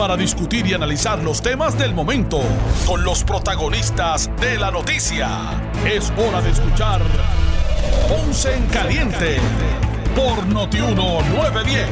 para discutir y analizar los temas del momento con los protagonistas de la noticia. Es hora de escuchar Ponce en Caliente por Notiuno 910.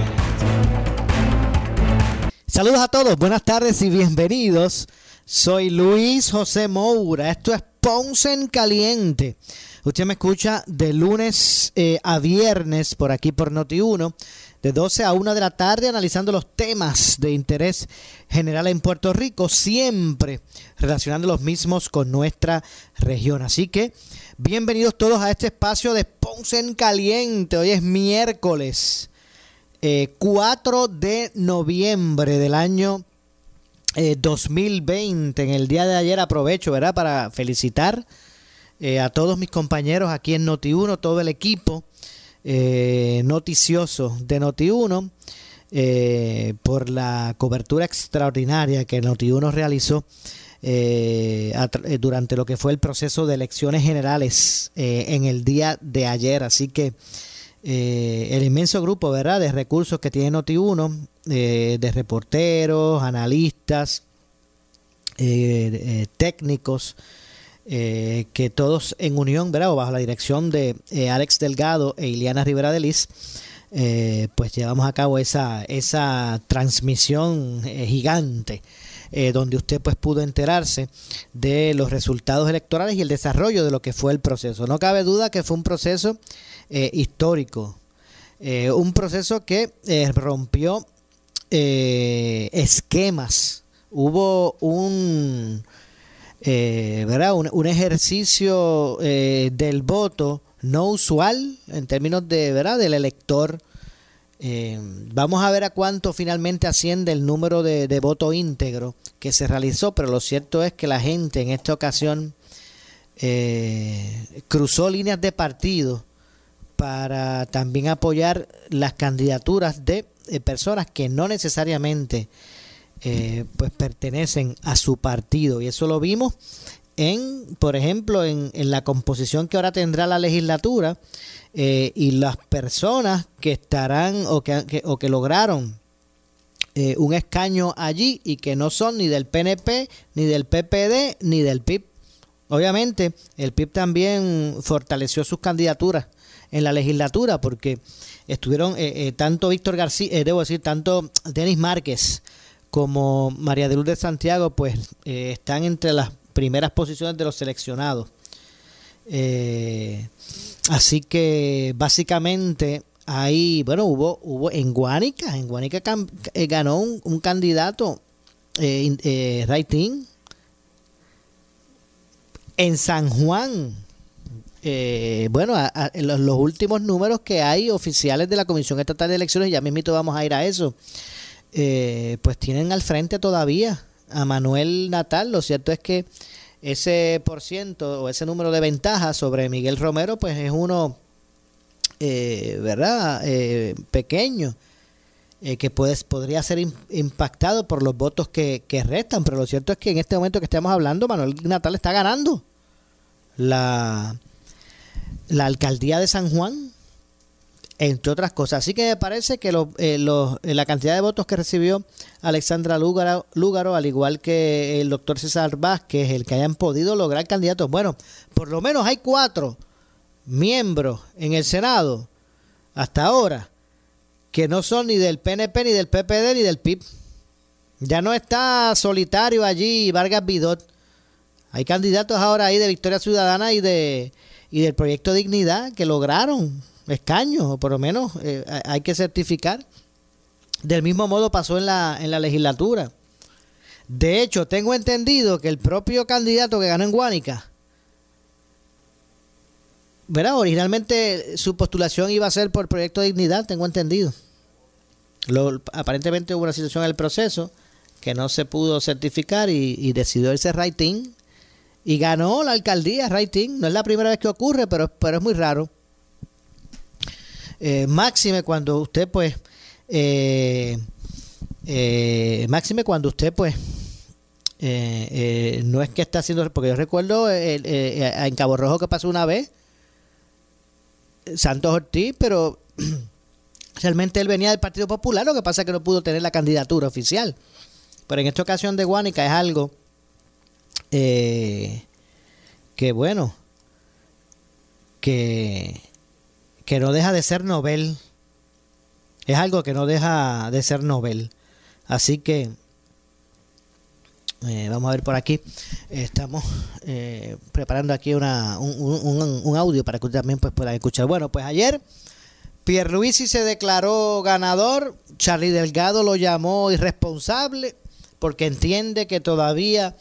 Saludos a todos, buenas tardes y bienvenidos. Soy Luis José Moura. Esto es Ponce en Caliente. Usted me escucha de lunes eh, a viernes por aquí por Noti1 de 12 a 1 de la tarde analizando los temas de interés general en Puerto Rico, siempre relacionando los mismos con nuestra región. Así que bienvenidos todos a este espacio de Ponce en Caliente. Hoy es miércoles 4 eh, de noviembre del año 2020. Eh, en el día de ayer aprovecho, ¿verdad?, para felicitar eh, a todos mis compañeros aquí en Noti1, todo el equipo eh, noticioso de Noti1 eh, por la cobertura extraordinaria que Noti1 realizó eh, durante lo que fue el proceso de elecciones generales en el día de ayer. Así que el inmenso grupo ¿verdad? de recursos que tiene Noti1, de reporteros, analistas, técnicos, eh, que todos en unión, ¿verdad? bajo la dirección de eh, Alex Delgado e Iliana Rivera de Liz, eh, pues llevamos a cabo esa, esa transmisión gigante. donde usted pues pudo enterarse de los resultados electorales y el desarrollo de lo que fue el proceso. No cabe duda que fue un proceso histórico, un proceso que rompió esquemas. Hubo un, eh, ¿verdad? Un, ejercicio eh, del voto no usual en términos de, ¿verdad? del elector. Eh, vamos a ver a cuánto finalmente asciende el número de, voto íntegro que se realizó, pero lo cierto es que la gente en esta ocasión cruzó líneas de partido para también apoyar las candidaturas de personas que no necesariamente eh, pues pertenecen a su partido. Y eso lo vimos en, por ejemplo, en, la composición que ahora tendrá la legislatura eh, y las personas que estarán o que, o que lograron eh, un escaño allí y que no son ni del PNP, ni del PPD, ni del PIB. Obviamente, el PIB también fortaleció sus candidaturas en la legislatura porque estuvieron tanto Víctor García, debo decir, tanto Denis Márquez como María de Luz de Santiago, pues eh, están entre las primeras posiciones de los seleccionados. Eh, así que básicamente ahí, bueno, hubo, hubo en Guánica, en Guánica eh, ganó un, candidato, eh, Raitín. En San Juan, bueno, los, los, últimos números que hay oficiales de la Comisión Estatal de Elecciones, ya mismito vamos a ir a eso eh, pues tienen al frente todavía a Manuel Natal. Lo cierto es que ese por ciento o ese número de ventaja sobre Miguel Romero, pues es uno, eh, ¿verdad? Eh, pequeño, que puede, podría ser impactado por los votos que, restan. Pero lo cierto es que en este momento que estamos hablando, Manuel Natal está ganando la alcaldía de San Juan entre otras cosas. Así que me parece que eh, eh, la cantidad de votos que recibió Alexandra Lúgaro, al igual que el doctor César Vázquez, el que hayan podido lograr candidatos, bueno, por lo menos hay cuatro miembros en el Senado hasta ahora que no son ni del PNP, ni del PPD, ni del PIB. Ya no está solitario allí Vargas Vidot. Hay candidatos ahora ahí de Victoria Ciudadana y de y del Proyecto Dignidad que lograron escaños, o por lo menos eh, hay que certificar. Del mismo modo pasó en la, en la legislatura. De hecho, tengo entendido que el propio candidato que ganó en Guánica, ¿verdad? Originalmente su postulación iba a ser por Proyecto de Dignidad, tengo entendido. Lo, aparentemente hubo una situación en el proceso que no se pudo certificar y, decidió irse writing y ganó la alcaldía, Raitín. No es la primera vez que ocurre, pero, pero es muy raro. Eh, máxime cuando usted, pues, eh, eh, máxime cuando usted, pues, no es que está haciendo, porque yo recuerdo en Cabo Rojo que pasó una vez, Santos Ortiz, pero realmente él venía del Partido Popular, lo que pasa es que no pudo tener la candidatura oficial. Pero en esta ocasión de Guánica es algo eh, que, bueno, que, que no deja de ser Nobel. Es algo que no deja de ser Nobel. Así que, eh, vamos a ver por aquí. Estamos eh, preparando aquí una, un, un, audio para que ustedes también pues, puedan escuchar. Bueno, pues ayer Pierluisi se declaró ganador. Charlie Delgado lo llamó irresponsable porque entiende que todavía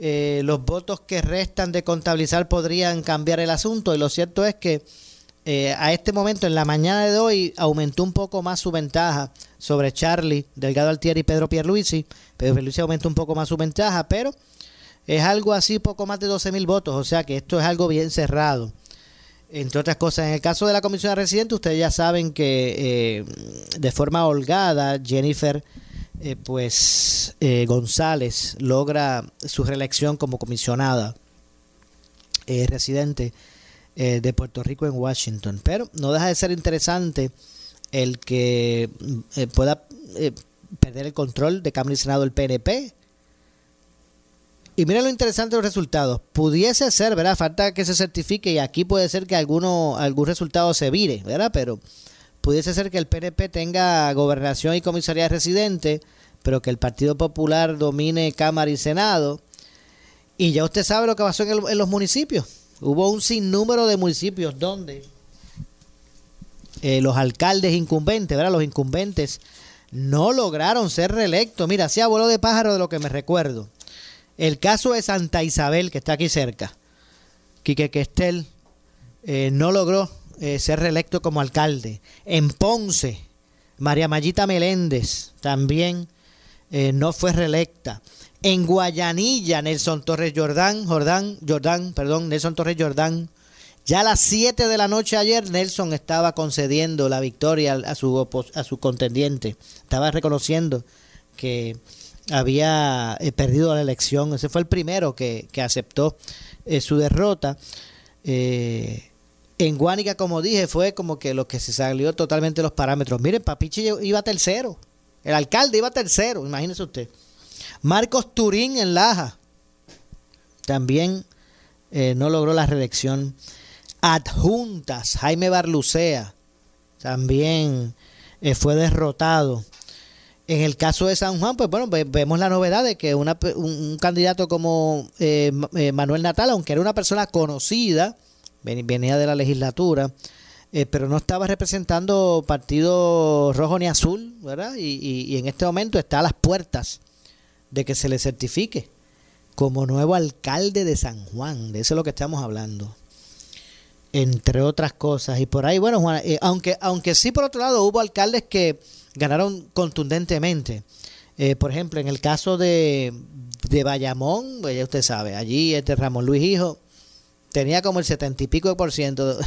eh, los votos que restan de contabilizar podrían cambiar el asunto. Y lo cierto es que eh, a este momento, en la mañana de hoy, aumentó un poco más su ventaja sobre Charlie, Delgado Altieri y Pedro Pierluisi. Pedro Pierluisi aumentó un poco más su ventaja, pero es algo así, poco más de 12 mil votos. O sea que esto es algo bien cerrado. Entre otras cosas, en el caso de la comisión de residentes, ustedes ya saben que eh, de forma holgada, Jennifer eh, pues eh, González logra su reelección como comisionada eh, de Puerto Rico en Washington. Pero no deja de ser interesante el que pueda perder el control de Cámara y Senado el PNP. Y mira lo interesante de los resultados. Pudiese ser, ¿verdad? Falta que se certifique y aquí puede ser que alguno, algún resultado se vire, ¿verdad? Pero pudiese ser que el PNP tenga gobernación y comisaría residente, pero que el Partido Popular domine Cámara y Senado. Y ya usted sabe lo que pasó en, los municipios. Hubo un sinnúmero de municipios donde eh, los alcaldes incumbentes, ¿verdad? Los incumbentes no lograron ser reelectos. Mira, hacía vuelo de pájaro de lo que me recuerdo. El caso de Santa Isabel, que está aquí cerca. Quique Questel eh, no logró eh, ser reelecto como alcalde. En Ponce, María Mayita Meléndez también no fue reelecta. En Guayanilla, Nelson Torres Jordán, Jordán, Jordán, perdón, Nelson Torres Jordán. Ya a las 7 de la noche ayer, Nelson estaba concediendo la victoria a su, a su contendiente. Estaba reconociendo que había eh, perdido la elección. Ese fue el primero que, aceptó su derrota. En Guánica, como dije, fue como que lo que se salió totalmente los parámetros. Miren, Papichi iba tercero. El alcalde iba tercero, imagínese usted. Marcos Turín en Laja también eh, no logró la reelección. Adjuntas, Jaime Barlucea también eh, fue derrotado. En el caso de San Juan, pues bueno, vemos la novedad de que un, candidato como eh, Manuel Natal, aunque era una persona conocida, venía de la legislatura, eh, pero no estaba representando partido rojo ni azul, ¿verdad? Y, en este momento está a las puertas de que se le certifique como nuevo alcalde de San Juan, de eso es lo que estamos hablando, entre otras cosas. Y por ahí, bueno, Juan, eh, aunque, aunque sí por otro lado hubo alcaldes que ganaron contundentemente. Eh, por ejemplo, en el caso de, de Bayamón, pues ya usted sabe, allí este Ramón Luis Hijo tenía como el setenta y pico por ciento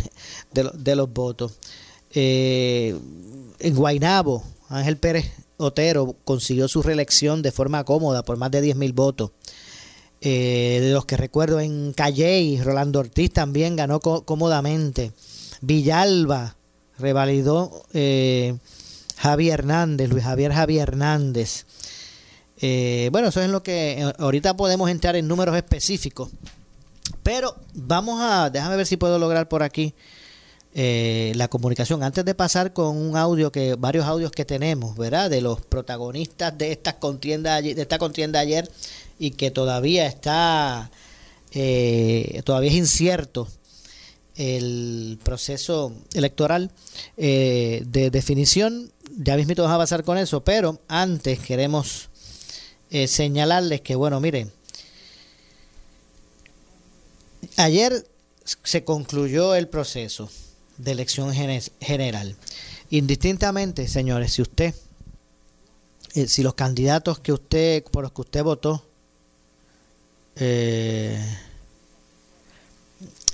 de, los votos. Eh, en Guainabo, Ángel Pérez Otero consiguió su reelección de forma cómoda por más de 10 mil votos. Eh, de los que recuerdo en Calley, Rolando Ortiz también ganó cómodamente. Villalba revalidó eh, Javier Hernández, Luis Javier Javier Hernández. bueno, eso es lo que ahorita podemos entrar en números específicos pero vamos a, déjame ver si puedo lograr por aquí eh, la comunicación. Antes de pasar con un audio que, varios audios que tenemos, ¿verdad? De los protagonistas de esta contienda, de esta contienda ayer y que todavía está, eh, todavía es incierto el proceso electoral eh, de definición. Ya mismo vamos a pasar con eso, pero antes queremos señalarles que, bueno, miren, Ayer se concluyó el proceso de elección general. Indistintamente, señores, si usted, eh, si los candidatos que usted, por los que usted votó, eh,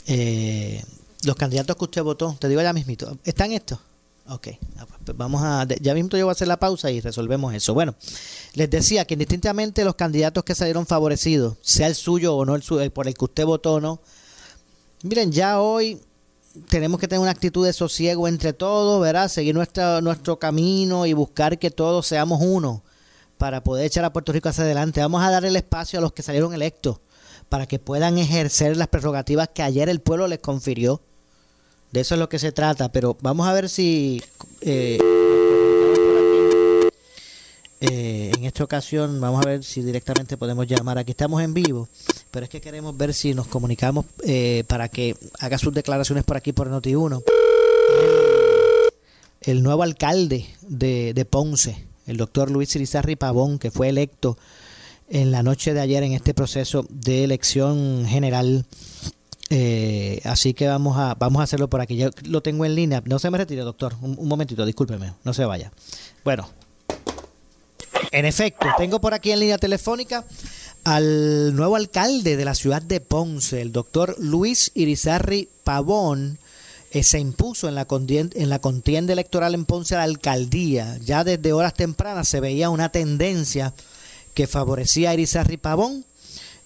eh, los candidatos que usted votó, te digo ya mismito, ¿están estos? Ok, ah, pues, pues vamos a, ya mismo yo voy a hacer la pausa y resolvemos eso. Bueno, les decía que indistintamente los candidatos que salieron favorecidos, sea el suyo o no el suyo, por el que usted votó o no, miren, ya hoy tenemos que tener una actitud de sosiego entre todos, ¿verdad? Seguir nuestro, camino y buscar que todos seamos uno para poder echar a Puerto Rico hacia adelante. Vamos a dar el espacio a los que salieron electos para que puedan ejercer las prerrogativas que ayer el pueblo les confirió. De eso es lo que se trata, pero vamos a ver si eh, eh, en esta ocasión vamos a ver si directamente podemos llamar. Aquí estamos en vivo, pero es que queremos ver si nos comunicamos eh, para que haga sus declaraciones por aquí por Noti1. El, nuevo alcalde de, de, Ponce, el doctor Luis Irizarri Pavón, que fue electo en la noche de ayer en este proceso de elección general eh, así que vamos a, vamos a hacerlo por aquí. Yo lo tengo en línea. No se me retire, doctor. Un, momentito, discúlpeme. No se vaya. Bueno, en efecto, tengo por aquí en línea telefónica al nuevo alcalde de la ciudad de Ponce, el doctor Luis Irizarri Pavón. Eh, se impuso en la, contienda, en la contienda electoral en Ponce a la alcaldía. Ya desde horas tempranas se veía una tendencia que favorecía a Irizarri Pavón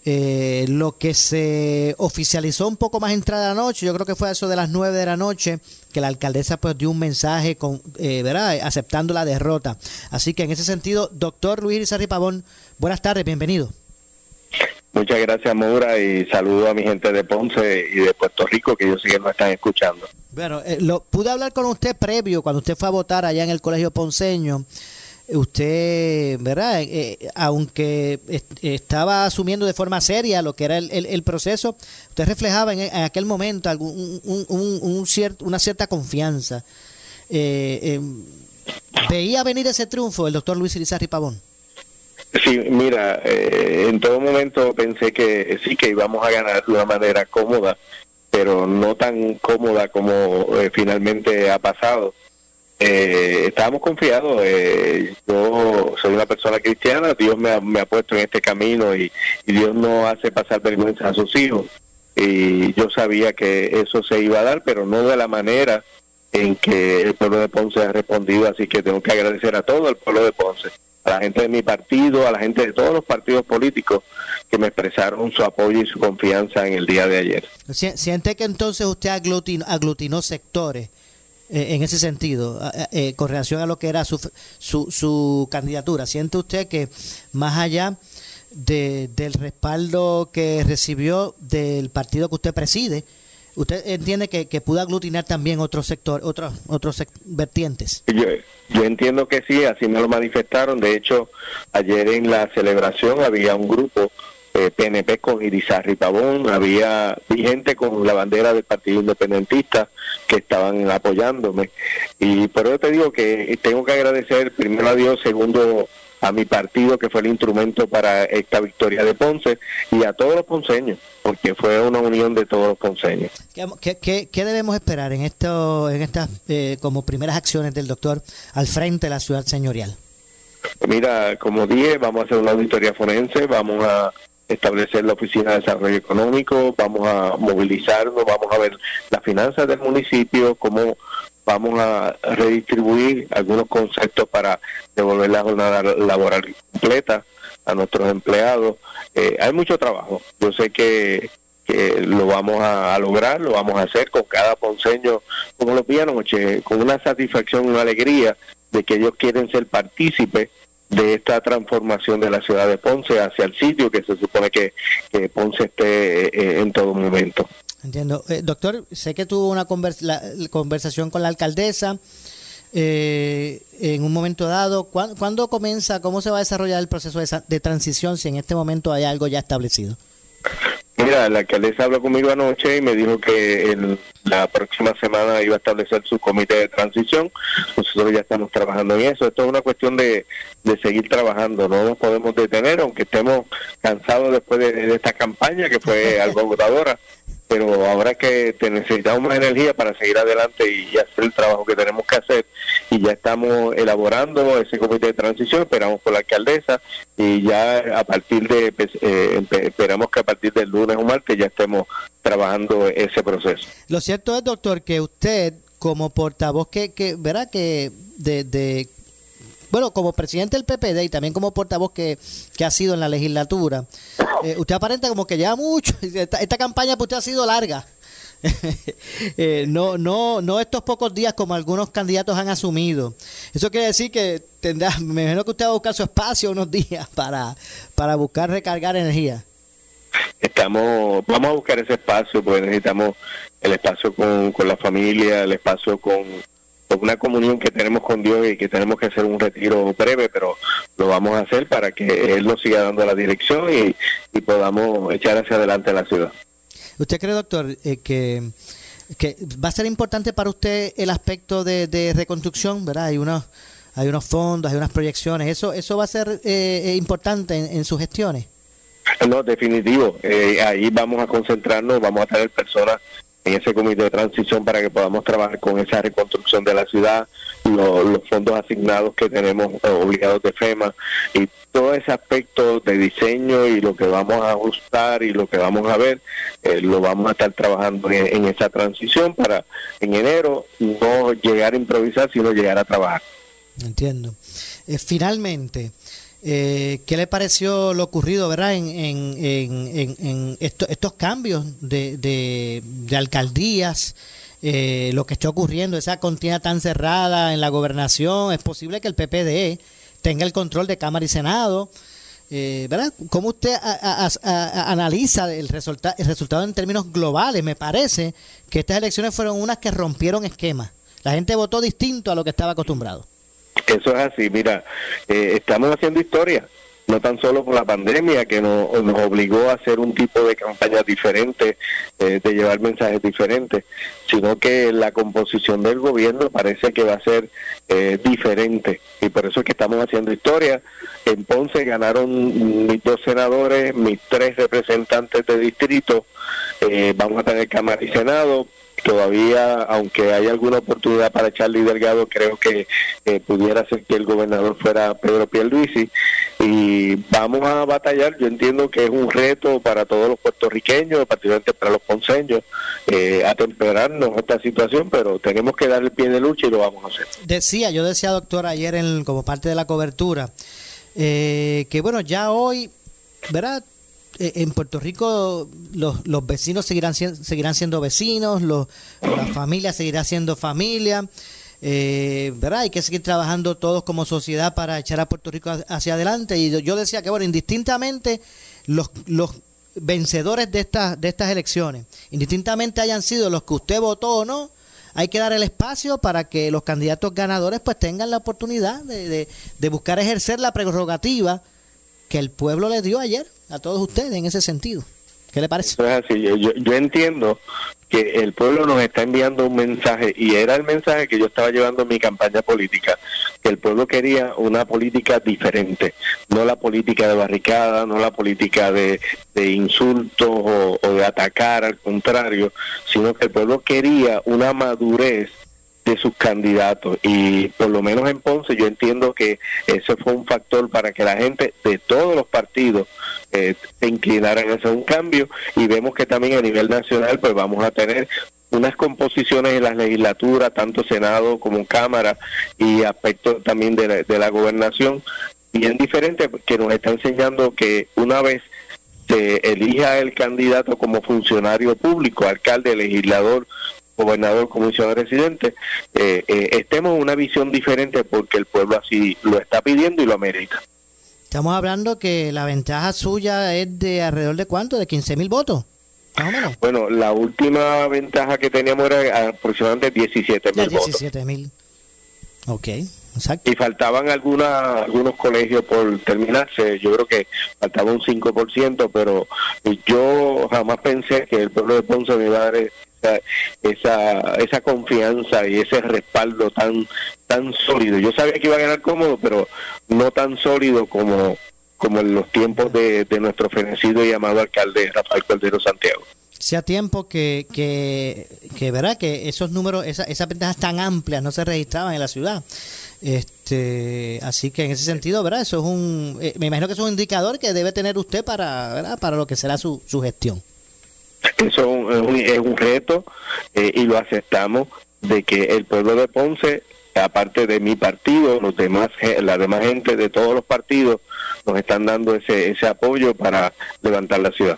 eh, lo que se oficializó un poco más entrada la noche, yo creo que fue eso de las nueve de la noche, que la alcaldesa pues dio un mensaje con, eh, ¿verdad? aceptando la derrota. Así que en ese sentido, doctor Luis Rizarri Pavón, buenas tardes, bienvenido. Muchas gracias, Maura, y saludo a mi gente de Ponce y de Puerto Rico, que yo sé que nos están escuchando. Bueno, eh, lo, pude hablar con usted previo, cuando usted fue a votar allá en el Colegio Ponceño usted, ¿verdad? Eh, eh, aunque estaba asumiendo de forma seria lo que era el, proceso, usted reflejaba en, aquel momento algún, un, una cierta confianza. Eh, ¿Veía venir ese triunfo el doctor Luis Irizarri Pavón? Sí, mira, en todo momento pensé que sí que íbamos a ganar de una manera cómoda, pero no tan cómoda como finalmente ha pasado eh, estábamos confiados. Eh, yo soy una persona cristiana, Dios me ha, me ha puesto en este camino y, Dios no hace pasar vergüenza a sus hijos. Y yo sabía que eso se iba a dar, pero no de la manera en que el pueblo de Ponce ha respondido. Así que tengo que agradecer a todo el pueblo de Ponce, a la gente de mi partido, a la gente de todos los partidos políticos que me expresaron su apoyo y su confianza en el día de ayer. ¿Siente que entonces usted aglutinó sectores? Eh, en ese sentido, eh, con relación a lo que era su, su, su candidatura? ¿Siente usted que más allá de, del respaldo que recibió del partido que usted preside, usted entiende que, que pudo aglutinar también otros sector, otros otros vertientes? Yo, yo entiendo que sí, así me lo manifestaron. De hecho, ayer en la celebración había un grupo PNP eh, con Irizarry Pavón, había gente con la bandera del Partido Independentista que estaban apoyándome. Y por eso te digo que tengo que agradecer primero a Dios, segundo a mi partido que fue el instrumento para esta victoria de Ponce y a todos los ponceños, porque fue una unión de todos los ponceños. ¿Qué, qué, debemos esperar en esto, en estas eh, como primeras acciones del doctor al frente de la ciudad señorial? Mira, como dije, vamos a hacer una auditoría forense, vamos a establecer la Oficina de Desarrollo Económico, vamos a movilizarnos, vamos a ver las finanzas del municipio, cómo vamos a redistribuir algunos conceptos para devolver la jornada laboral completa a nuestros empleados. Eh, hay mucho trabajo. Yo sé que, que lo vamos a, lograr, lo vamos a hacer con cada ponceño, como lo vi anoche, con una satisfacción y una alegría de que ellos quieren ser partícipes de esta transformación de la ciudad de Ponce hacia el sitio que se supone que, Ponce esté eh, en todo momento. Entiendo. Eh, doctor, sé que tuvo una conversación con la alcaldesa eh, en un momento dado. ¿Cuándo, comienza, cómo se va a desarrollar el proceso de transición si en este momento hay algo ya establecido? Mira, la alcaldesa habló conmigo anoche y me dijo que la próxima semana iba a establecer su comité de transición. Nosotros ya estamos trabajando en eso. Esto es una cuestión de, de seguir trabajando. No nos podemos detener, aunque estemos cansados después de, esta campaña que fue algo agotadora. Pero ahora que necesitamos más energía para seguir adelante y hacer el trabajo que tenemos que hacer y ya estamos elaborando ese comité de transición, esperamos por la alcaldesa y ya a partir de, pues, eh, esperamos que a partir del lunes o martes ya estemos trabajando ese proceso. Lo cierto es, doctor, que usted como portavoz que, que verá que de bueno, como presidente del PPD y también como portavoz que, ha sido en la legislatura, eh, usted aparenta como que lleva mucho. Esta, campaña usted ha sido larga. Eh, no, no, no estos pocos días como algunos candidatos han asumido. Eso quiere decir que tendrá, me imagino que usted va a buscar su espacio unos días para, para buscar recargar energía. Estamos, vamos a buscar ese espacio, porque necesitamos el espacio con, con la familia, el espacio con, una comunión que tenemos con Dios y que tenemos que hacer un retiro breve, pero lo vamos a hacer para que Él nos siga dando la dirección y, podamos echar hacia adelante la ciudad. ¿Usted cree, doctor, eh, que, que va a ser importante para usted el aspecto de, reconstrucción? ¿verdad? Hay unos, hay unos fondos, hay unas proyecciones. ¿Eso, eso va a ser eh, eh, importante en, sus gestiones? No, definitivo. ahí vamos a concentrarnos, vamos a tener personas en ese comité de transición para que podamos trabajar con esa reconstrucción de la ciudad, los fondos asignados que tenemos eh, obligados de FEMA y todo ese aspecto de diseño y lo que vamos a ajustar y lo que vamos a ver, eh, lo vamos a estar trabajando en, esa transición para en enero no llegar a improvisar, sino llegar a trabajar. Entiendo. Eh, finalmente, eh, ¿Qué le pareció lo ocurrido, verdad, en, en, en, estos cambios de, de, alcaldías? Eh, lo que está ocurriendo, esa contienda tan cerrada en la gobernación, es posible que el PPD tenga el control de Cámara y Senado. Eh, ¿verdad? ¿Cómo usted analiza el, resulta el resultado en términos globales? Me parece que estas elecciones fueron unas que rompieron esquemas. La gente votó distinto a lo que estaba acostumbrado. Eso es así, mira, eh, estamos haciendo historia, no tan solo por la pandemia que nos, obligó a hacer un tipo de campaña diferente, eh, de llevar mensajes diferentes, sino que la composición del gobierno parece que va a ser eh, diferente. Y por eso es que estamos haciendo historia. En Ponce ganaron mis dos senadores, mis tres representantes de distrito, vamos a tener Cámara y Senado, todavía, aunque hay alguna oportunidad para Charlie Delgado, creo que pudiera ser que el gobernador fuera Pedro Pierluisi y vamos a batallar. Yo entiendo que es un reto para todos los puertorriqueños, particularmente para los ponceños, eh, atemperarnos esta situación, pero tenemos que dar el pie de lucha y lo vamos a hacer. Decía, yo decía, doctor, ayer en, como parte de la cobertura, eh, que bueno, ya hoy, ¿verdad? Eh, en Puerto Rico los, los vecinos seguirán, seguirán siendo vecinos, los, la familia seguirá siendo familia. Eh, ¿verdad? Hay que seguir trabajando todos como sociedad para echar a Puerto Rico hacia adelante. Y yo decía que, bueno, indistintamente los, los vencedores de estas, de estas elecciones, indistintamente hayan sido los que usted votó o no, hay que dar el espacio para que los candidatos ganadores pues tengan la oportunidad de, de buscar ejercer la prerrogativa que el pueblo les dio ayer a todos ustedes en ese sentido. ¿Qué le parece? Yo, entiendo que el pueblo nos está enviando un mensaje y era el mensaje que yo estaba llevando en mi campaña política, que el pueblo quería una política diferente, no la política de barricada, no la política de, insultos o, o de atacar, al contrario, sino que el pueblo quería una madurez de sus candidatos. Y por lo menos en Ponce yo entiendo que ese fue un factor para que la gente de todos los partidos eh, se inclinaran hacia un cambio. Y vemos que también a nivel nacional pues vamos a tener unas composiciones en las legislaturas, tanto Senado como Cámara y aspectos también de la, de la gobernación bien diferentes que nos está enseñando que una vez se elija el candidato como funcionario público, alcalde, legislador gobernador, comisionado residente, eh, eh, estemos en una visión diferente porque el pueblo así lo está pidiendo y lo amerita. Estamos hablando que la ventaja suya es de alrededor de cuánto, de 15 mil votos. Más o menos. Bueno, la última ventaja que teníamos era aproximadamente 17 mil votos. 17 mil. Ok, exacto. Y faltaban alguna, algunos colegios por terminarse. Yo creo que faltaba un 5%, pero yo jamás pensé que el pueblo de Ponce me iba a dar esa, esa, confianza y ese respaldo tan, tan sólido. Yo sabía que iba a ganar cómodo, pero no tan sólido como, como en los tiempos de, nuestro fenecido y amado alcalde Rafael Cordero Santiago. Hacía tiempo que, que, que, ¿verdad? que esos números, esa, esas ventajas tan amplias no se registraban en la ciudad. Este, así que en ese sentido, ¿verdad? Eso es un, eh, me imagino que es un indicador que debe tener usted para, para lo que será su, su gestión. Eso es un, es un reto eh, y lo aceptamos de que el pueblo de Ponce, aparte de mi partido, los demás, la demás gente de todos los partidos, nos están dando ese, ese apoyo para levantar la ciudad.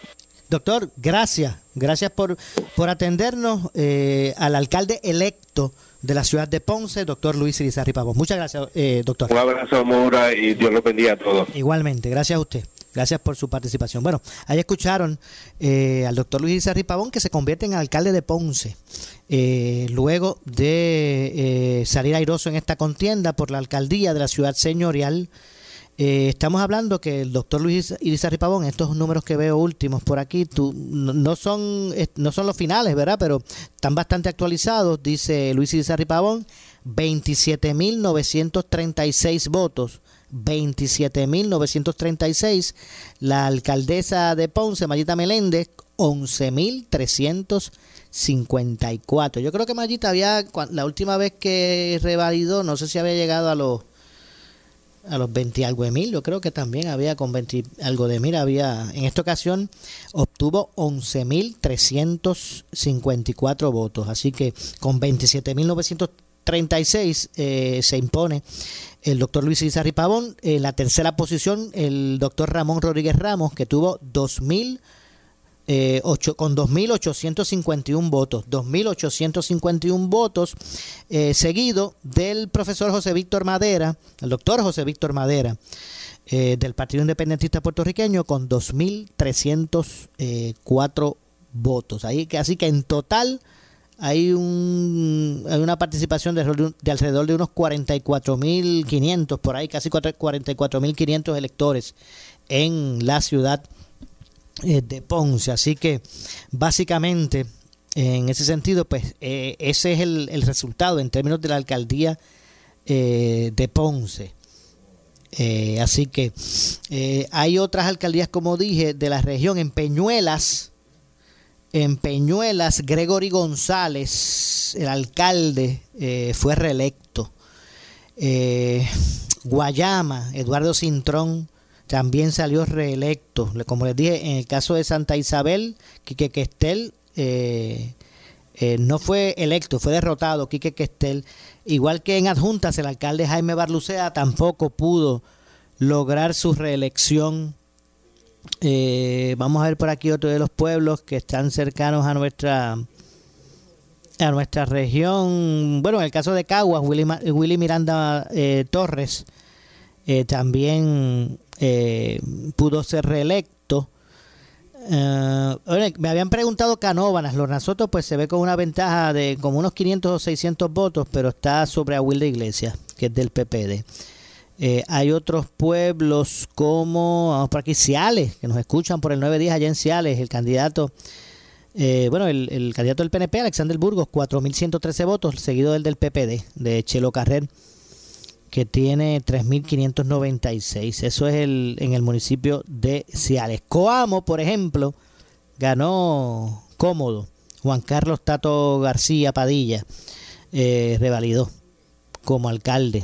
Doctor, gracias. Gracias por, por atendernos eh, al alcalde electo de la ciudad de Ponce, doctor Luis Irizarri Pavón. Muchas gracias, eh, doctor. Un abrazo, Mora, y Dios lo bendiga a todos. Igualmente, gracias a usted. Gracias por su participación. Bueno, ahí escucharon eh, al doctor Luis Irizarri Pavón que se convierte en alcalde de Ponce. luego de salir airoso en esta contienda por la alcaldía de la ciudad señorial eh, estamos hablando que el doctor Luis Irizarry Pavón, estos números que veo últimos por aquí, tú, no, son, no son los finales, ¿verdad? Pero están bastante actualizados. Dice Luis Irizarry Pavón, 27.936 votos. 27.936. La alcaldesa de Ponce, Mayita Meléndez, 11.354. Yo creo que Mayita había, la última vez que revalidó, no sé si había llegado a los a los 20 algo de mil, yo creo que también había con 20 algo de mil, había, en esta ocasión obtuvo 11.354 votos, así que con 27.936 eh, se impone el doctor Luis Izarri Pavón, en la tercera posición el doctor Ramón Rodríguez Ramos, que tuvo 2.000 eh, con 2.851 votos, 2.851 votos, eh, seguido del profesor José Víctor Madera, el doctor José Víctor Madera, eh, del Partido Independentista Puertorriqueño, con 2.304 votos. Ahí, así que en total hay, un, una participación de, de alrededor de unos 44.500, por ahí casi 44.500 electores en la ciudad eh, de Ponce. Así que básicamente, en ese sentido, pues eh, ese es el, resultado en términos de la alcaldía eh, de Ponce. así que hay otras alcaldías, como dije, de la región, en Peñuelas. En Peñuelas, Gregory González, el alcalde, fue reelecto. Guayama, Eduardo Cintrón, también salió reelecto. Como les dije, en el caso de Santa Isabel, Quique Questel eh, eh, no fue electo, fue derrotado Quique Questel. Igual que en adjuntas, el alcalde Jaime Barlucea tampoco pudo lograr su reelección. Eh, vamos a ver por aquí otro de los pueblos que están cercanos a nuestra a nuestra región. Bueno, en el caso de Caguas, Willy, Willy Miranda Torres también eh, pudo ser reelecto. Eh, me habían preguntado Canóvanas, Lornazoto pues se ve con una ventaja de como unos 500 o 600 votos, pero está sobre Aguil de Iglesias, que es del PPD. Eh, hay otros pueblos como, vamos por aquí, Ciales, que nos escuchan por el 910 allá en Ciales, el candidato, bueno, el, el, candidato del PNP, Alexander Burgos, 4.113 votos, seguido del del PPD, de Chelo Carrer, que tiene 3.596. Eso es el, en el municipio de Ciales. Coamo, por ejemplo, ganó cómodo. Juan Carlos Tato García Padilla eh, revalidó como alcalde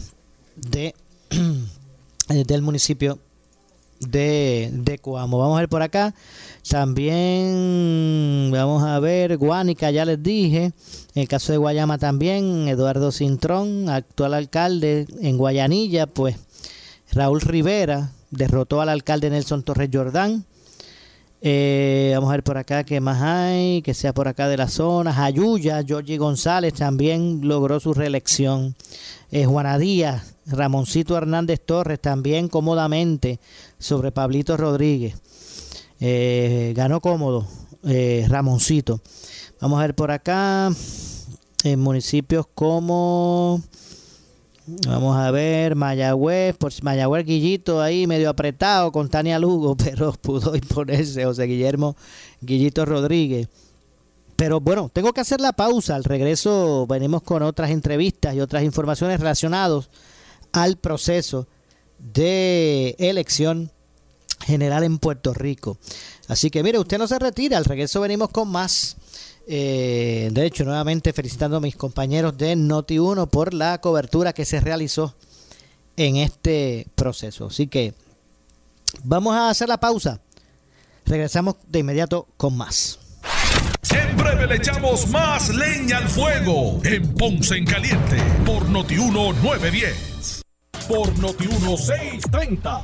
de, del municipio de, de Coamo. Vamos a ver por acá. También vamos a ver Guánica, ya les dije. En el caso de Guayama también, Eduardo Cintrón, actual alcalde en Guayanilla, pues Raúl Rivera derrotó al alcalde Nelson Torres Jordán. Eh, vamos a ver por acá qué más hay, que sea por acá de la zona. Jayuya, Georgie González también logró su reelección. Eh, Juana Díaz, Ramoncito Hernández Torres también cómodamente sobre Pablito Rodríguez. Eh, ganó cómodo eh, Ramoncito. Vamos a ver por acá. En municipios como. Vamos a ver, Mayagüez, por Mayagüez Guillito ahí medio apretado con Tania Lugo, pero pudo imponerse José Guillermo Guillito Rodríguez. Pero bueno, tengo que hacer la pausa. Al regreso venimos con otras entrevistas y otras informaciones relacionadas al proceso de elección general en Puerto Rico. Así que mire, usted no se retira, al regreso venimos con más. Eh, de hecho, nuevamente felicitando a mis compañeros de Noti1 por la cobertura que se realizó en este proceso. Así que vamos a hacer la pausa. Regresamos de inmediato con más. En breve le echamos más leña al fuego en Ponce en Caliente por Noti1 910. Por Noti1 630.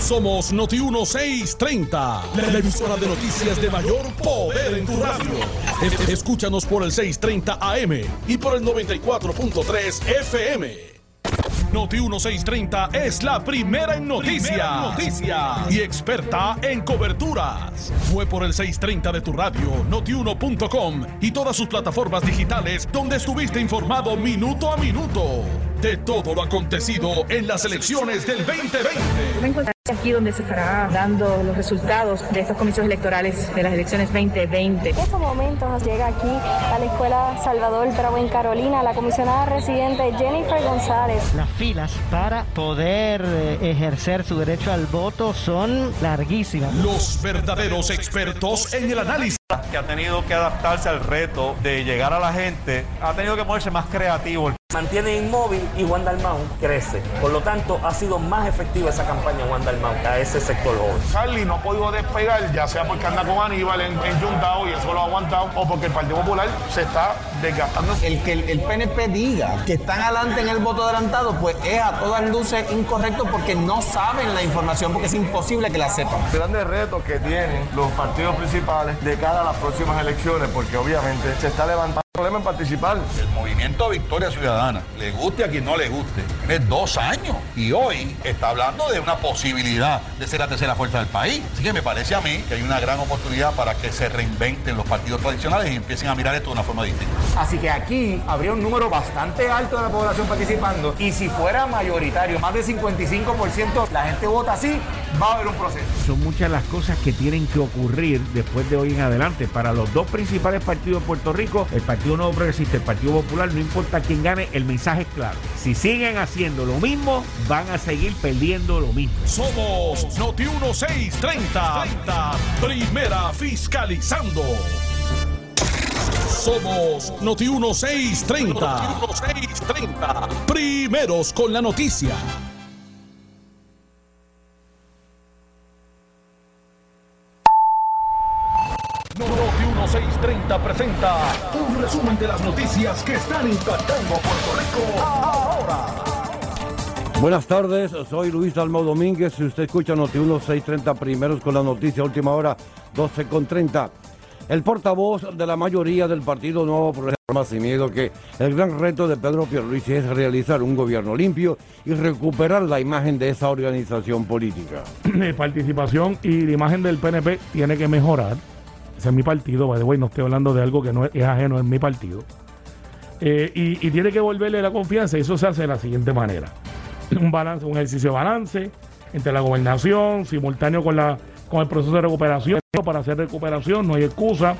Somos Noti 1630, la emisora de noticias de mayor poder en tu radio. Escúchanos por el 630 AM y por el 94.3 FM. Noti 1630 es la primera en noticias, y experta en coberturas. Fue por el 630 de tu radio, noti1.com y todas sus plataformas digitales donde estuviste informado minuto a minuto de todo lo acontecido en las elecciones del 2020 aquí donde se estará dando los resultados de estos comicios electorales de las elecciones 2020. En estos momentos llega aquí a la Escuela Salvador Bravo en Carolina la comisionada residente Jennifer González. Las filas para poder eh, ejercer su derecho al voto son larguísimas. Los verdaderos expertos en el análisis que ha tenido que adaptarse al reto de llegar a la gente, ha tenido que ponerse más creativo. Mantiene inmóvil y Juan Dalmau crece. Por lo tanto, ha sido más efectiva esa campaña Juan Dalmau a ese sector joven. Charlie no ha podido despegar, ya sea porque anda con Aníbal en, en y eso lo ha aguantado, o porque el Partido Popular se está desgastando. El que el, PNP diga que están adelante en el voto adelantado, pues es a todas luces incorrecto porque no saben la información, porque es imposible que la sepan. Grandes retos que tienen los partidos principales de cara a las próximas elecciones, porque obviamente se está levantando problema en participar. El movimiento Victoria Ciudadana, le guste a quien no le guste, tiene dos años y hoy está hablando de una posibilidad de ser la tercera fuerza del país. Así que me parece a mí que hay una gran oportunidad para que se reinventen los partidos tradicionales y empiecen a mirar esto de una forma distinta. Así que aquí habría un número bastante alto de la población participando y si fuera mayoritario, más del 55%, la gente vota así, va a haber un proceso. Son muchas las cosas que tienen que ocurrir después de hoy en adelante. Para los dos principales partidos de Puerto Rico, el Partido Nuevo Progresista el Partido Popular, no importa quién gane, el mensaje es claro. Si siguen haciendo lo mismo, van a seguir perdiendo lo mismo. Somos Noti 1630, primera fiscalizando. Somos Noti 1630, Noti 1630, primeros con la noticia. Resumen de las noticias que están impactando Puerto Rico ahora. Buenas tardes, soy Luis Almo Domínguez. Si usted escucha Noti 1630 primeros con la noticia última hora 12 con 30. El portavoz de la mayoría del Partido Nuevo Progreso sin miedo que el gran reto de Pedro Pierluisi es realizar un gobierno limpio y recuperar la imagen de esa organización política. La participación y la imagen del PNP tiene que mejorar ese es mi partido, by the way, no estoy hablando de algo que no es, ajeno, en mi partido. Eh, y, tiene que volverle la confianza eso se hace de la siguiente manera. Un balance, un ejercicio de balance entre la gobernación, simultáneo con, la, con el proceso de recuperación. Para hacer recuperación no hay excusa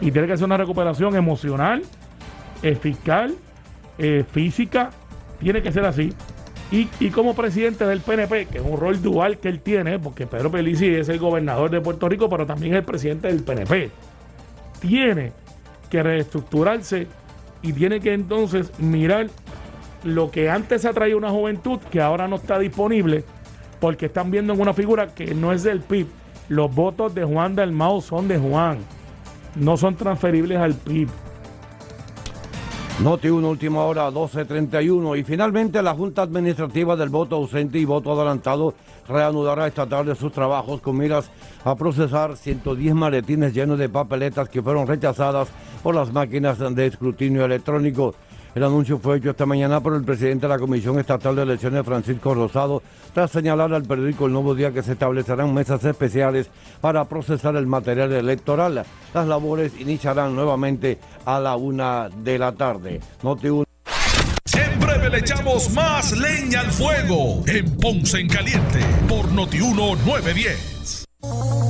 y tiene que ser una recuperación emocional, eh, fiscal, eh, física, tiene que ser así. Y, como presidente del PNP, que es un rol dual que él tiene, porque Pedro Pelici es el gobernador de Puerto Rico, pero también es el presidente del PNP, tiene que reestructurarse y tiene que entonces mirar lo que antes atraía una juventud que ahora no está disponible, porque están viendo en una figura que no es del PIB. Los votos de Juan del Mao son de Juan, no son transferibles al PIB. Noti 1, última hora, 12.31. Y finalmente la Junta Administrativa del Voto Ausente y Voto Adelantado reanudará esta tarde sus trabajos con miras a procesar 110 maletines llenos de papeletas que fueron rechazadas por las máquinas de escrutinio electrónico. El anuncio fue hecho esta mañana por el presidente de la Comisión Estatal de Elecciones, Francisco Rosado, tras señalar al periódico El Nuevo Día que se establecerán mesas especiales para procesar el material electoral. Las labores iniciarán nuevamente a la una de la tarde. Noti breve le echamos más leña al fuego en Ponce en Caliente por Noti 1 910.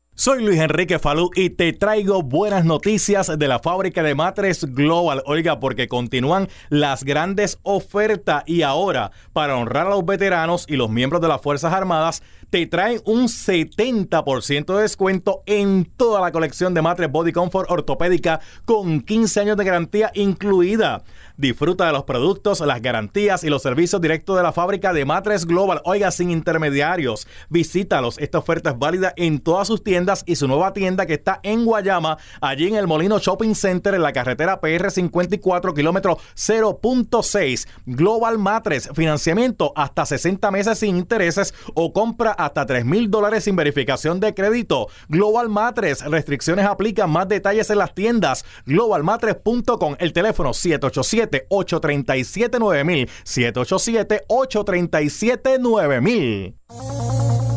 Soy Luis Enrique Falú y te traigo buenas noticias de la fábrica de matres Global. Oiga, porque continúan las grandes ofertas y ahora, para honrar a los veteranos y los miembros de las Fuerzas Armadas, te traen un 70% de descuento en toda la colección de matres Body Comfort ortopédica con 15 años de garantía incluida. Disfruta de los productos, las garantías y los servicios directos de la fábrica de Matres Global. Oiga, sin intermediarios. Visítalos. Esta oferta es válida en todas sus tiendas y su nueva tienda que está en Guayama, allí en el Molino Shopping Center, en la carretera PR 54, kilómetro 0.6. Global Matres, financiamiento hasta 60 meses sin intereses o compra hasta 3 mil dólares sin verificación de crédito. Global Matres, restricciones aplican. Más detalles en las tiendas. Globalmatres.com, el teléfono 787-837-9000. 787-837-9000.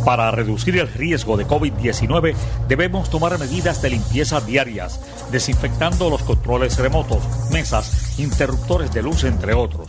Para reducir el riesgo de COVID-19 debemos tomar medidas de limpieza diarias, desinfectando los controles remotos, mesas, interruptores de luz, entre otros.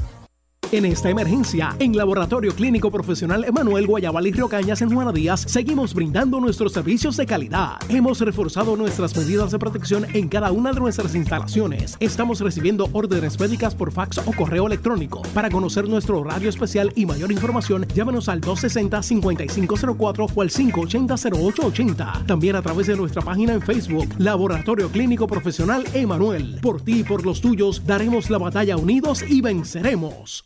En esta emergencia, en Laboratorio Clínico Profesional Emanuel Guayabal y Río Cañas en Juana Díaz, seguimos brindando nuestros servicios de calidad. Hemos reforzado nuestras medidas de protección en cada una de nuestras instalaciones. Estamos recibiendo órdenes médicas por fax o correo electrónico. Para conocer nuestro horario especial y mayor información, llámenos al 260-5504 o al 580-0880. También a través de nuestra página en Facebook, Laboratorio Clínico Profesional Emanuel. Por ti y por los tuyos, daremos la batalla unidos y venceremos.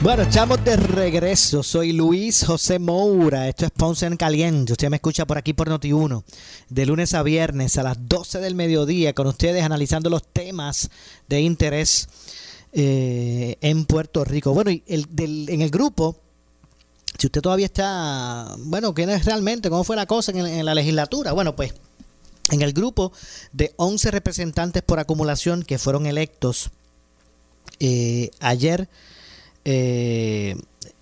Bueno, estamos de regreso. Soy Luis José Moura. Esto es Ponce en Caliente. Usted me escucha por aquí por Noti1, de lunes a viernes a las 12 del mediodía, con ustedes analizando los temas de interés eh, en Puerto Rico. Bueno, y el, del, en el grupo si usted todavía está, bueno, ¿quién es realmente? ¿Cómo fue la cosa en, la legislatura? Bueno, pues en el grupo de 11 representantes por acumulación que fueron electos eh, ayer, eh,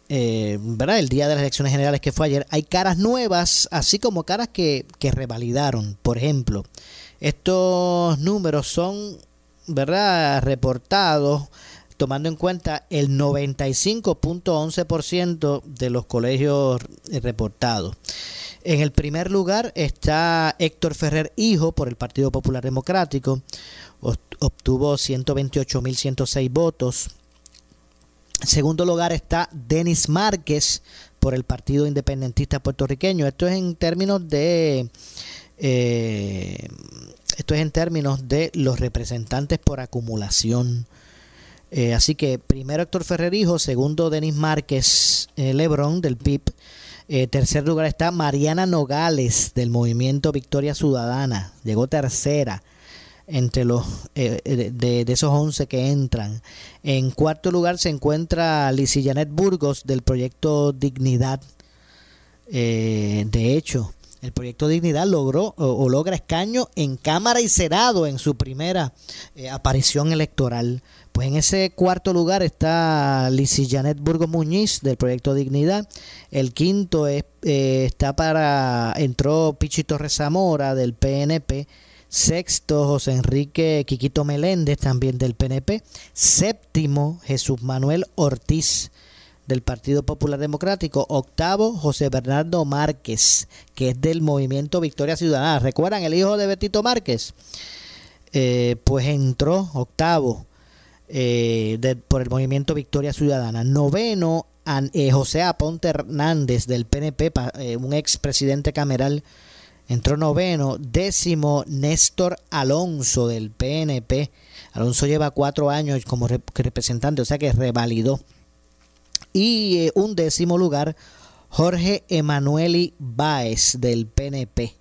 eh, ¿verdad? El día de las elecciones generales que fue ayer, hay caras nuevas, así como caras que, que revalidaron. Por ejemplo, estos números son, ¿verdad? Reportados tomando en cuenta el 95.11% de los colegios reportados. En el primer lugar está Héctor Ferrer Hijo por el Partido Popular Democrático, obtuvo 128.106 votos. Segundo lugar está Denis Márquez por el Partido Independentista Puertorriqueño. Esto es en términos de eh, esto es en términos de los representantes por acumulación. Eh, así que primero Héctor Ferrerijo, segundo Denis Márquez eh, Lebrón del PIB. Eh, tercer lugar está Mariana Nogales del movimiento Victoria Ciudadana. Llegó tercera entre los de, de, esos 11 que entran. En cuarto lugar se encuentra Lizy Janet Burgos del proyecto Dignidad. de hecho, el proyecto Dignidad logró o, logra escaño en Cámara y Senado en su primera aparición electoral. Pues en ese cuarto lugar está Lizy Janet Burgos Muñiz del proyecto Dignidad. El quinto es, eh, está para, entró Pichi Torres Zamora del PNP. Sexto, José Enrique Quiquito Meléndez, también del PNP. Séptimo, Jesús Manuel Ortiz, del Partido Popular Democrático. Octavo, José Bernardo Márquez, que es del Movimiento Victoria Ciudadana. ¿Recuerdan el hijo de Betito Márquez? Eh, pues entró octavo eh, por el movimiento Victoria Ciudadana. Noveno, eh, José Aponte Hernández del PNP, un expresidente cameral, entró noveno. Décimo, Néstor Alonso del PNP. Alonso lleva cuatro años como representante, o sea que revalidó. Y un décimo lugar, Jorge Emanueli Báez del PNP.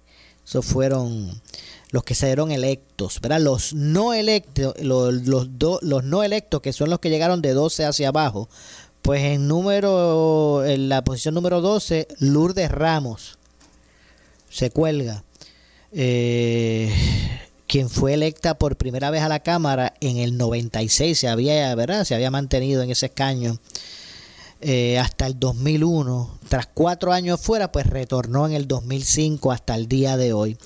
Esos fueron los que se dieron electos, ¿verdad? Los no electos, los, los, los no electos, que son los que llegaron de 12 hacia abajo, pues en número, en la posición número 12, Lourdes Ramos se cuelga. Eh, quien fue electa por primera vez a la Cámara en el 96, se había, ¿verdad? Se había mantenido en ese escaño eh, hasta el 2001. Tras cuatro años fuera, pues retornó en el 2005 hasta el día de hoy.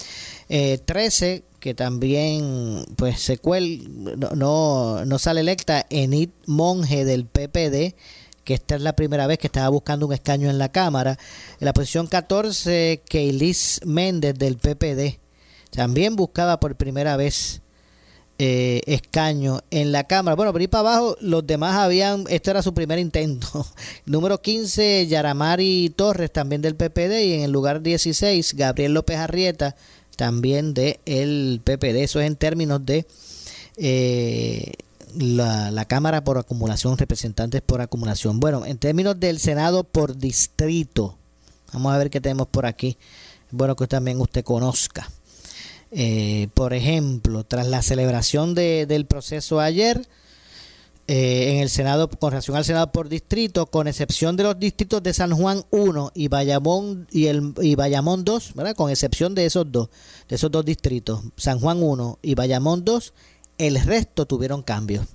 13, eh, que también pues se no, no, sale electa, Enid Monge del PPD, que esta es la primera vez que estaba buscando un escaño en la Cámara. En la posición 14, Keilis Méndez del PPD, también buscaba por primera vez eh, escaño en la Cámara. Bueno, por ahí para abajo, los demás habían, este era su primer intento. Número 15, Yaramari Torres, también del PPD, y en el lugar 16, Gabriel López Arrieta también del el PPD. Eso es en términos de eh, la, Cámara por acumulación, representantes por acumulación. Bueno, en términos del Senado por distrito, vamos a ver qué tenemos por aquí. Bueno, que también usted conozca. Eh, por ejemplo, tras la celebración de, del proceso ayer, eh, en el Senado, con relación al Senado por distrito, con excepción de los distritos de San Juan 1 y Bayamón y el y Bayamón 2, ¿verdad? Con excepción de esos dos, de esos dos distritos, San Juan 1 y Bayamón 2, el resto tuvieron cambios.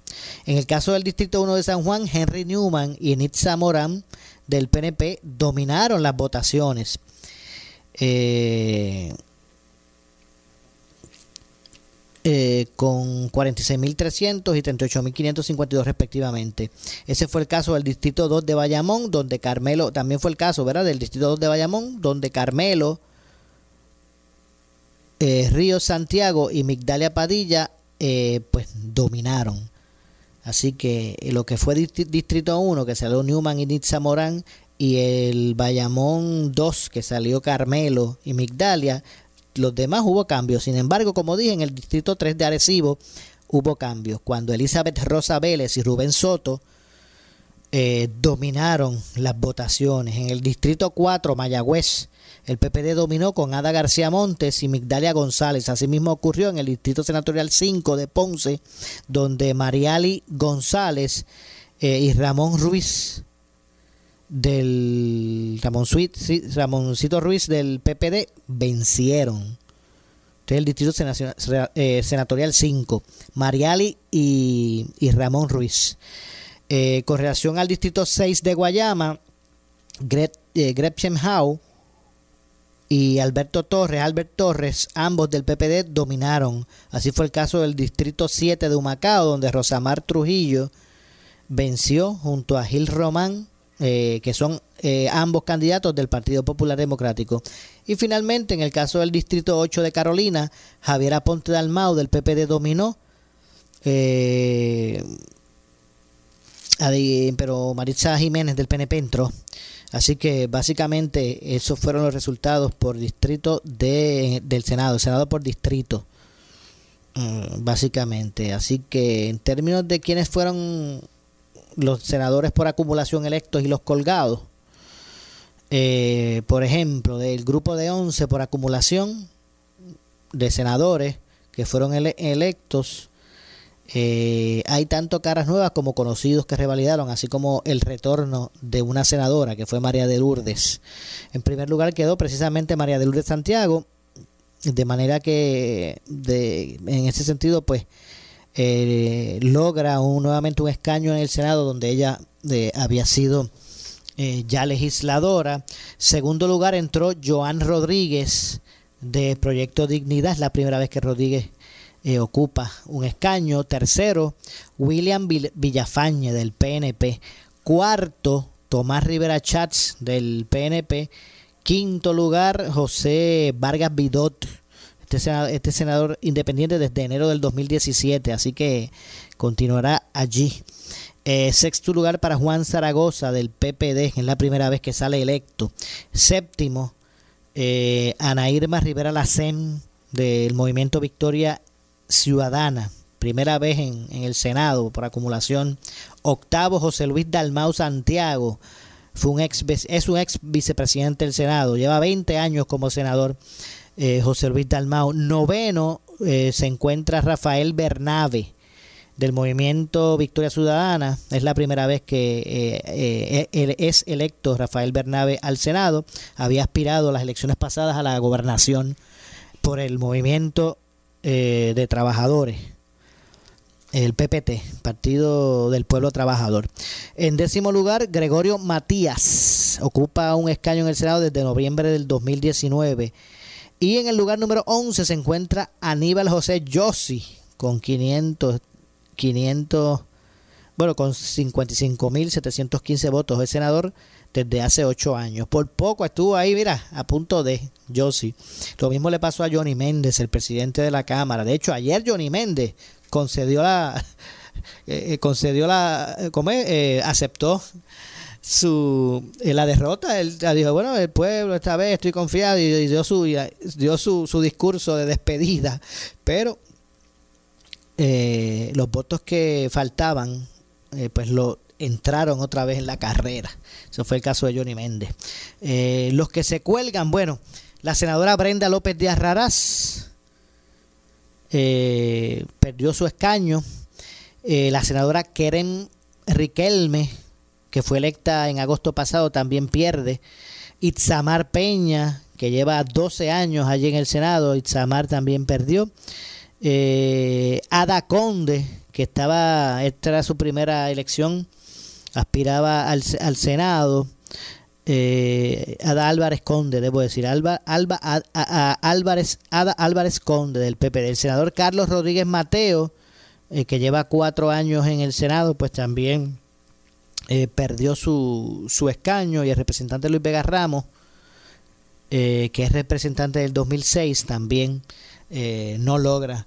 En el caso del distrito 1 de San Juan, Henry Newman y Nitza Morán del PNP dominaron las votaciones. Eh, eh, con 46.300 y 38.552 respectivamente. Ese fue el caso del Distrito 2 de Bayamón, donde Carmelo, también fue el caso, ¿verdad? Del Distrito 2 de Bayamón, donde Carmelo, eh, Río Santiago y Migdalia Padilla, eh, pues dominaron. Así que lo que fue Distrito 1, que salió Newman y Nitza Morán, y el Bayamón 2, que salió Carmelo y Migdalia, los demás hubo cambios. Sin embargo, como dije, en el distrito 3 de Arecibo hubo cambios. Cuando Elizabeth Rosa Vélez y Rubén Soto eh, dominaron las votaciones. En el distrito 4, Mayagüez, el PPD dominó con Ada García Montes y Migdalia González. Asimismo ocurrió en el distrito senatorial 5 de Ponce, donde Mariali González eh, y Ramón Ruiz del Ramón Ramoncito Ruiz del PPD vencieron. Este es el distrito eh, senatorial 5, Mariali y, Ramón Ruiz. Eh, con relación al distrito 6 de Guayama, Gret, Gretchen Howe y Alberto Torres, Albert Torres, ambos del PPD dominaron. Así fue el caso del distrito 7 de Humacao, donde Rosamar Trujillo venció junto a Gil Román, eh, que son eh, ambos candidatos del Partido Popular Democrático. Y finalmente, en el caso del distrito 8 de Carolina, Javier Aponte Dalmau del PPD dominó. Eh, pero Maritza Jiménez del PNP. Así que básicamente esos fueron los resultados por distrito de, del Senado, Senado por distrito, mm, básicamente. Así que en términos de quiénes fueron los senadores por acumulación electos y los colgados, eh, por ejemplo, del grupo de 11 por acumulación de senadores que fueron ele- electos, eh, hay tanto caras nuevas como conocidos que revalidaron, así como el retorno de una senadora que fue María de Lourdes. En primer lugar quedó precisamente María de Lourdes Santiago, de manera que de, en ese sentido pues eh, logra un, nuevamente un escaño en el Senado donde ella eh, había sido eh, ya legisladora. Segundo lugar entró Joan Rodríguez de Proyecto Dignidad, es la primera vez que Rodríguez eh, ocupa un escaño. Tercero, William Vill- Villafañe del PNP. Cuarto, Tomás Rivera Chats del PNP. Quinto lugar, José Vargas Vidot, este senador, este senador independiente desde enero del 2017, así que continuará allí. Eh, sexto lugar para Juan Zaragoza del PPD, es la primera vez que sale electo. Séptimo, eh, Ana Irma Rivera Lacen del Movimiento Victoria Ciudadana, primera vez en, en el Senado por acumulación. Octavo, José Luis Dalmau Santiago, fue un ex, es un ex vicepresidente del Senado, lleva 20 años como senador. eh, José Luis Dalmau. Noveno eh, se encuentra Rafael Bernabe del movimiento Victoria Ciudadana. Es la primera vez que eh, es electo Rafael Bernabe al Senado. Había aspirado las elecciones pasadas a la gobernación por el movimiento eh, de trabajadores, el PPT, Partido del Pueblo Trabajador. En décimo lugar, Gregorio Matías ocupa un escaño en el Senado desde noviembre del 2019. Y en el lugar número 11 se encuentra Aníbal José Yossi con 500, 500 bueno, con 55.715 votos. Es senador desde hace 8 años. Por poco estuvo ahí, mira, a punto de Yossi. Lo mismo le pasó a Johnny Méndez, el presidente de la Cámara. De hecho, ayer Johnny Méndez concedió la... eh, concedió la... ¿Cómo es? Eh, aceptó su eh, la derrota él dijo bueno el pueblo esta vez estoy confiado y, dio su y dio su, su discurso de despedida pero eh, los votos que faltaban eh, pues lo entraron otra vez en la carrera eso fue el caso de Johnny Méndez Eh, los que se cuelgan bueno la senadora Brenda López de Arrarás eh, perdió su escaño Eh, la senadora Keren Riquelme que fue electa en agosto pasado, también pierde. Itzamar Peña, que lleva 12 años allí en el Senado, Itzamar también perdió. Eh, Ada Conde, que estaba, esta era su primera elección, aspiraba al, al Senado. Eh, Ada Álvarez Conde, debo decir, Alba, Alba, a, Álvarez, Ada Álvarez Conde del PP, el senador Carlos Rodríguez Mateo, eh, que lleva cuatro años en el Senado, pues también eh, perdió su, su escaño y el representante Luis Vega Ramos, eh, que es representante del 2006, también no logra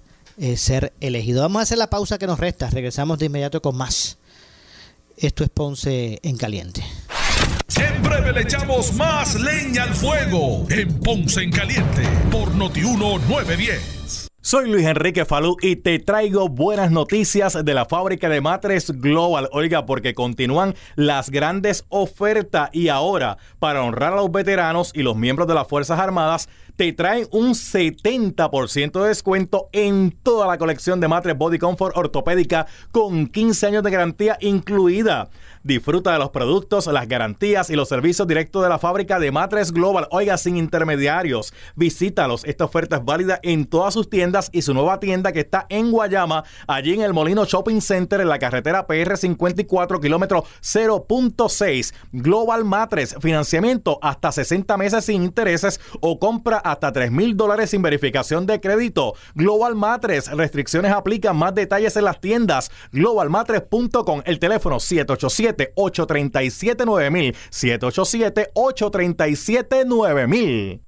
ser elegido. Vamos a hacer la pausa que nos resta, regresamos de inmediato con más. Esto es Ponce en Caliente. En breve le echamos más leña al fuego en Ponce en Caliente por Notiuno 910. Soy Luis Enrique Falú y te traigo buenas noticias de la fábrica de matres Global. Oiga, porque continúan las grandes ofertas y ahora, para honrar a los veteranos y los miembros de las Fuerzas Armadas, te traen un 70% de descuento en toda la colección de matres Body Comfort ortopédica con 15 años de garantía incluida. Disfruta de los productos, las garantías y los servicios directos de la fábrica de Matres Global. Oiga, sin intermediarios. Visítalos. Esta oferta es válida en todas sus tiendas y su nueva tienda que está en Guayama, allí en el Molino Shopping Center, en la carretera PR 54, kilómetro 0.6. Global Matres, financiamiento hasta 60 meses sin intereses o compra hasta 3 mil dólares sin verificación de crédito. Global Matres, restricciones aplican. Más detalles en las tiendas. Globalmatres.com. El teléfono 787-837-9000. 787-837-9000.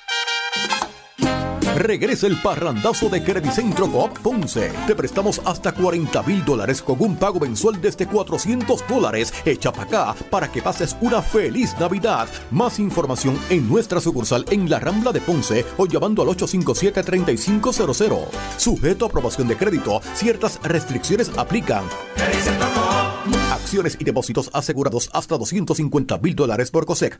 Regresa el parrandazo de Credicentro Coop Ponce. Te prestamos hasta 40 mil dólares con un pago mensual desde 400 dólares. Echa para acá para que pases una feliz Navidad. Más información en nuestra sucursal en la Rambla de Ponce o llamando al 857-3500. Sujeto a aprobación de crédito, ciertas restricciones aplican. Acciones y depósitos asegurados hasta 250 mil dólares por COSEC.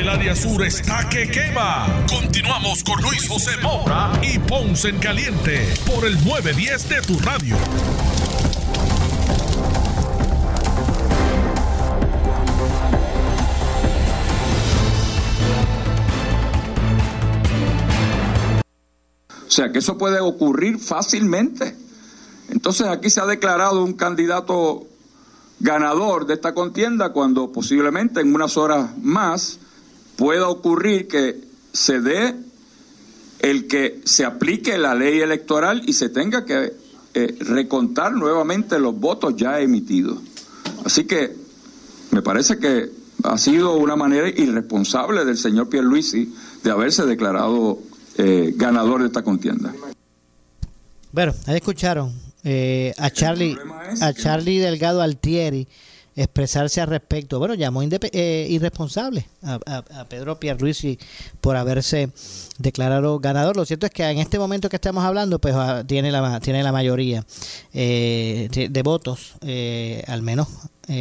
El área sur está que quema. Continuamos con Luis José Moura y Ponce en Caliente por el 910 de tu radio. O sea que eso puede ocurrir fácilmente. Entonces aquí se ha declarado un candidato ganador de esta contienda cuando posiblemente en unas horas más pueda ocurrir que se dé el que se aplique la ley electoral y se tenga que eh, recontar nuevamente los votos ya emitidos. Así que me parece que ha sido una manera irresponsable del señor Pierluisi de haberse declarado eh, ganador de esta contienda. Bueno, ahí escucharon eh, a Charlie a Charlie Delgado Altieri expresarse al respecto. Bueno, llamó eh, irresponsable a, Pedro Pierluisi por haberse declarado ganador. Lo cierto es que en este momento que estamos hablando, pues ah, tiene la tiene la mayoría eh, de, votos, eh, al menos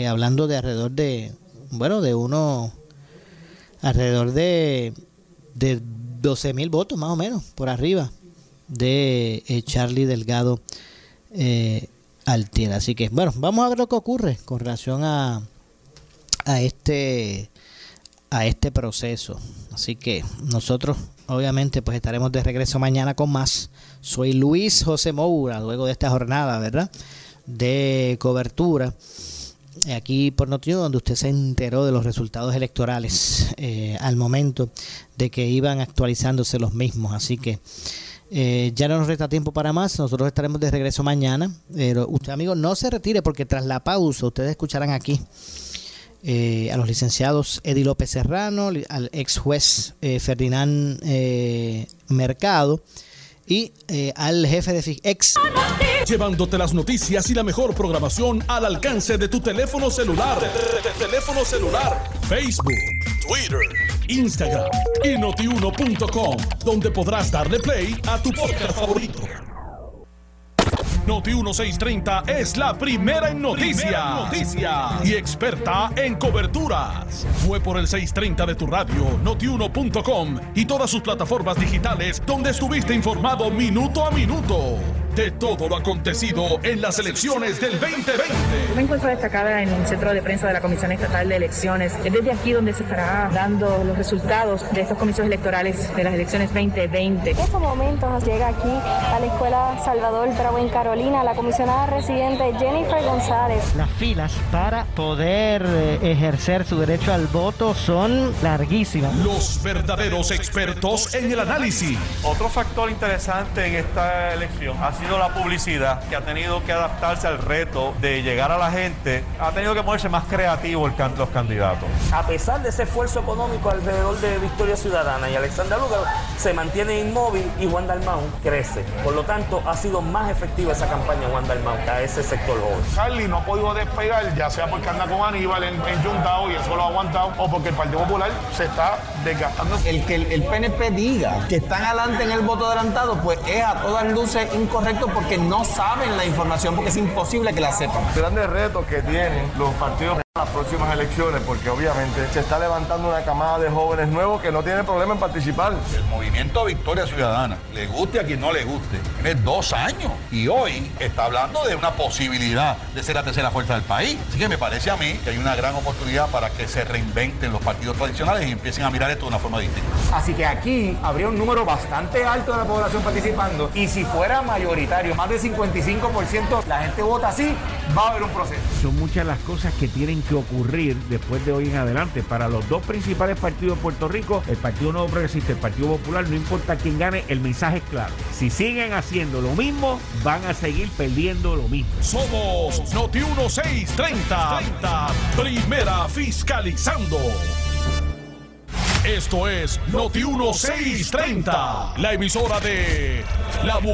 hablando de alrededor de, bueno, de uno, alrededor de, de 12 mil votos más o menos, por arriba de Charlie Delgado eh, Altiera. Así que, bueno, vamos a ver lo que ocurre con relación a, a este a este proceso. Así que nosotros obviamente pues estaremos de regreso mañana con más. Soy Luis José Moura, luego de esta jornada, ¿verdad? De cobertura aquí por Noticiero, donde usted se enteró de los resultados electorales eh, al momento de que iban actualizándose los mismos. Así que eh, ya no nos resta tiempo para más. Nosotros estaremos de regreso mañana. Pero usted, amigo, no se retire porque tras la pausa ustedes escucharán aquí eh, a los licenciados Eddie López Serrano, al ex juez eh, Ferdinand Mercado y al jefe de ex. Llevándote las noticias y la mejor programación al alcance de tu teléfono celular. teléfono celular. Facebook, Twitter Instagram y notiuno.com, donde podrás darle play a tu podcast favorito. Noti 1630 es la primera en noticias, y experta en coberturas. Fue por el 630 de tu radio, noti1.com y todas sus plataformas digitales donde estuviste informado minuto a minuto de todo lo acontecido en las elecciones del 2020. Una encuesta destacada en el centro de prensa de la Comisión Estatal de Elecciones. Es desde aquí donde se estará dando los resultados de estos comicios electorales de las elecciones 2020. En estos momentos llega aquí a la Escuela Salvador Bravo en Carolina la comisionada residente Jennifer González. Las filas para poder eh, ejercer su derecho al voto son larguísimas. Los verdaderos expertos en el análisis. Otro factor interesante en esta elección ha sido la publicidad, que ha tenido que adaptarse al reto de llegar a la gente, ha tenido que moverse más creativo el can los candidatos. A pesar de ese esfuerzo económico alrededor de Victoria Ciudadana y Alexandra Lugar, se mantiene inmóvil y Juan Dalmau crece. Por lo tanto, ha sido más efectiva esa campaña Juan Dalmau a ese sector joven. Charlie no ha podido despegar, ya sea porque anda con Aníbal en, en y eso lo ha aguantado, o porque el Partido Popular se está desgastando. El que el, el PNP diga que están adelante en el voto adelantado, pues es a todas luces incorrecto porque no saben la información, porque es imposible que la sepan. Grandes retos que tienen los partidos en las próximas elecciones, porque obviamente se está levantando una camada de jóvenes nuevos que no tienen problema en participar. El movimiento Victoria Ciudadana, le guste a quien no le guste, tiene dos años y hoy está hablando de una posibilidad de ser la tercera fuerza del país. Así que me parece a mí que hay una gran oportunidad para que se reinventen los partidos tradicionales y empiecen a mirar esto de una forma distinta. Así que aquí habría un número bastante alto de la población participando y si fuera mayoritario, más del 55%, la gente vota así, va a haber un proceso. Son muchas las cosas que tienen que ocurrir después de hoy en adelante. Para los dos principales partidos de Puerto Rico, el Partido Nuevo Progresista y el Partido Popular, no importa quién gane, el mensaje es claro. Si siguen haciendo lo mismo, van a seguir perdiendo lo mismo. Somos Noti 1630, primera fiscalizando. Esto es Noti 1630, la emisora de la